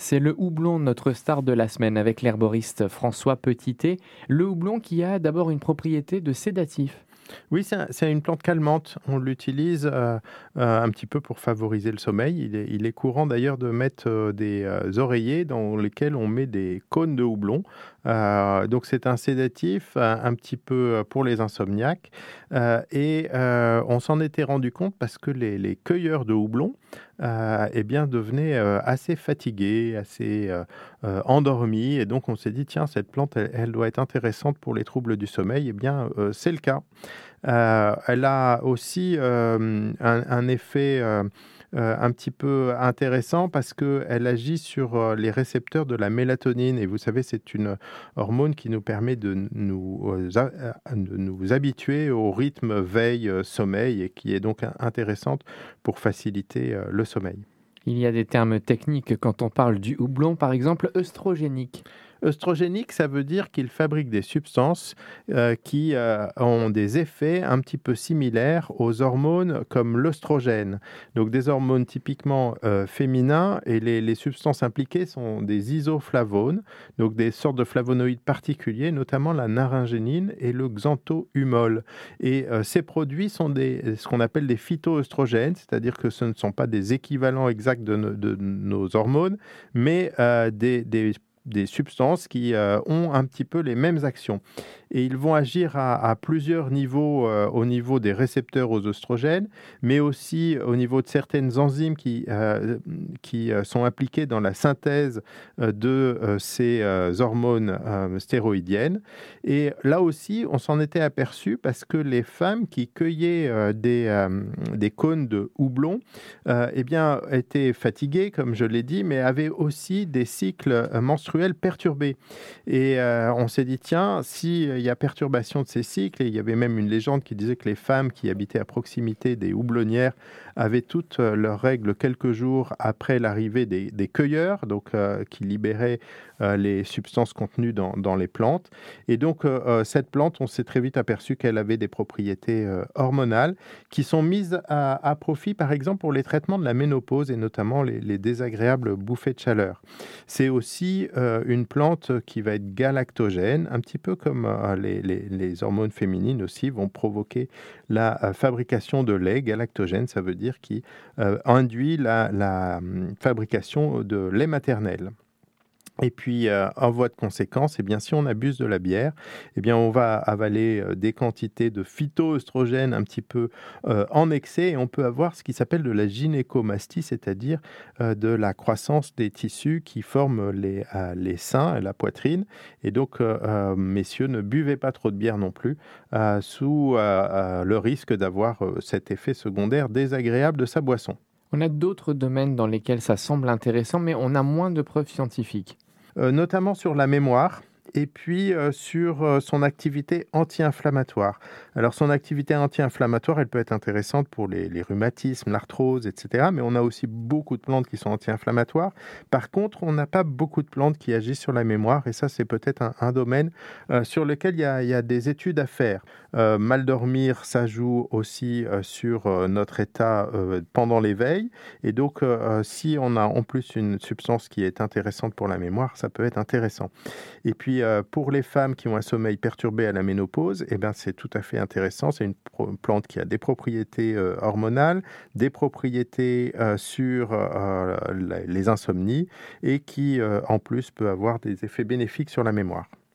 C'est le houblon, notre star de la semaine, avec l'herboriste François Petitet. Le houblon qui a d'abord une propriété de sédatif. Oui, c'est une plante calmante. On l'utilise euh, euh, un petit peu pour favoriser le sommeil. Il est, courant d'ailleurs de mettre euh, des oreillers dans lesquels on met des cônes de houblon. Donc c'est un sédatif un, petit peu pour les insomniaques. et on s'en était rendu compte parce que les, cueilleurs de houblon eh bien, devenaient assez fatigués, assez endormis. Et donc on s'est dit, tiens, cette plante, elle, doit être intéressante pour les troubles du sommeil. Eh bien, c'est le cas. Euh, elle a aussi euh, un, effet euh, un petit peu intéressant parce qu'elle agit sur les récepteurs de la mélatonine. Et vous savez, c'est une hormone qui nous permet de nous, de nous habituer au rythme veille-sommeil et qui est donc intéressante pour faciliter le sommeil. Il y a des termes techniques quand on parle du houblon, par exemple œstrogénique. Œstrogénique, ça veut dire qu'il fabrique des substances euh, qui euh, ont des effets un petit peu similaires aux hormones comme l'œstrogène. Donc des hormones typiquement euh, féminins et les, substances impliquées sont des isoflavones, donc des sortes de flavonoïdes particuliers, notamment la naringénine et le xanthohumol. Et ces produits sont des, ce qu'on appelle des phytoœstrogènes, c'est-à-dire que ce ne sont pas des équivalents exacts de, nos hormones, mais des, des des substances qui euh, ont un petit peu les mêmes actions et ils vont agir à, plusieurs niveaux, euh, au niveau des récepteurs aux oestrogènes, mais aussi au niveau de certaines enzymes qui, euh, qui euh, sont impliquées dans la synthèse de ces hormones stéroïdiennes. Et là aussi, on s'en était aperçu parce que les femmes qui cueillaient des, des cônes de houblon eh bien, étaient fatiguées, comme je l'ai dit, mais avaient aussi des cycles menstruels perturbés. Et on s'est dit, tiens, si il y a perturbation de ces cycles. Et il y avait même une légende qui disait que les femmes qui habitaient à proximité des houblonnières avaient toutes euh, leurs règles quelques jours après l'arrivée des, cueilleurs, donc euh, qui libéraient euh, les substances contenues dans, les plantes. Et donc cette plante, on s'est très vite aperçu qu'elle avait des propriétés hormonales qui sont mises à, profit, par exemple, pour les traitements de la ménopause et notamment les désagréables bouffées de chaleur. C'est aussi une plante qui va être galactogène, un petit peu comme les, les, hormones féminines aussi vont provoquer la fabrication de lait galactogène, ça veut dire qui euh, induit la, hum, fabrication de lait maternel. Et puis, euh, en voie de conséquence, eh bien, si on abuse de la bière, eh bien, on va avaler euh, des quantités de phytoestrogènes un petit peu euh, en excès et on peut avoir ce qui s'appelle de la gynécomastie, c'est-à-dire de la croissance des tissus qui forment les, les seins et la poitrine. Et donc, messieurs, ne buvez pas trop de bière non plus, sous le risque d'avoir cet effet secondaire désagréable de sa boisson. On a d'autres domaines dans lesquels ça semble intéressant, mais on a moins de preuves scientifiques. Euh, notamment sur la mémoire et puis euh, sur euh, son activité anti-inflammatoire. Alors son activité anti-inflammatoire, elle peut être intéressante pour les, rhumatismes, l'arthrose, etc. Mais on a aussi beaucoup de plantes qui sont anti-inflammatoires. Par contre, on n'a pas beaucoup de plantes qui agissent sur la mémoire et ça, c'est peut-être un, domaine euh, sur lequel il y, a, des études à faire. mal dormir, ça joue aussi sur notre état pendant l'éveil. Et donc, si on a en plus une substance qui est intéressante pour la mémoire, ça peut être intéressant. Et puis, euh, pour les femmes qui ont un sommeil perturbé à la ménopause, eh ben, c'est tout à fait intéressant. C'est une plante qui a des propriétés euh, hormonales, des propriétés euh, sur les insomnies et qui, en plus, peut avoir des effets bénéfiques sur la mémoire.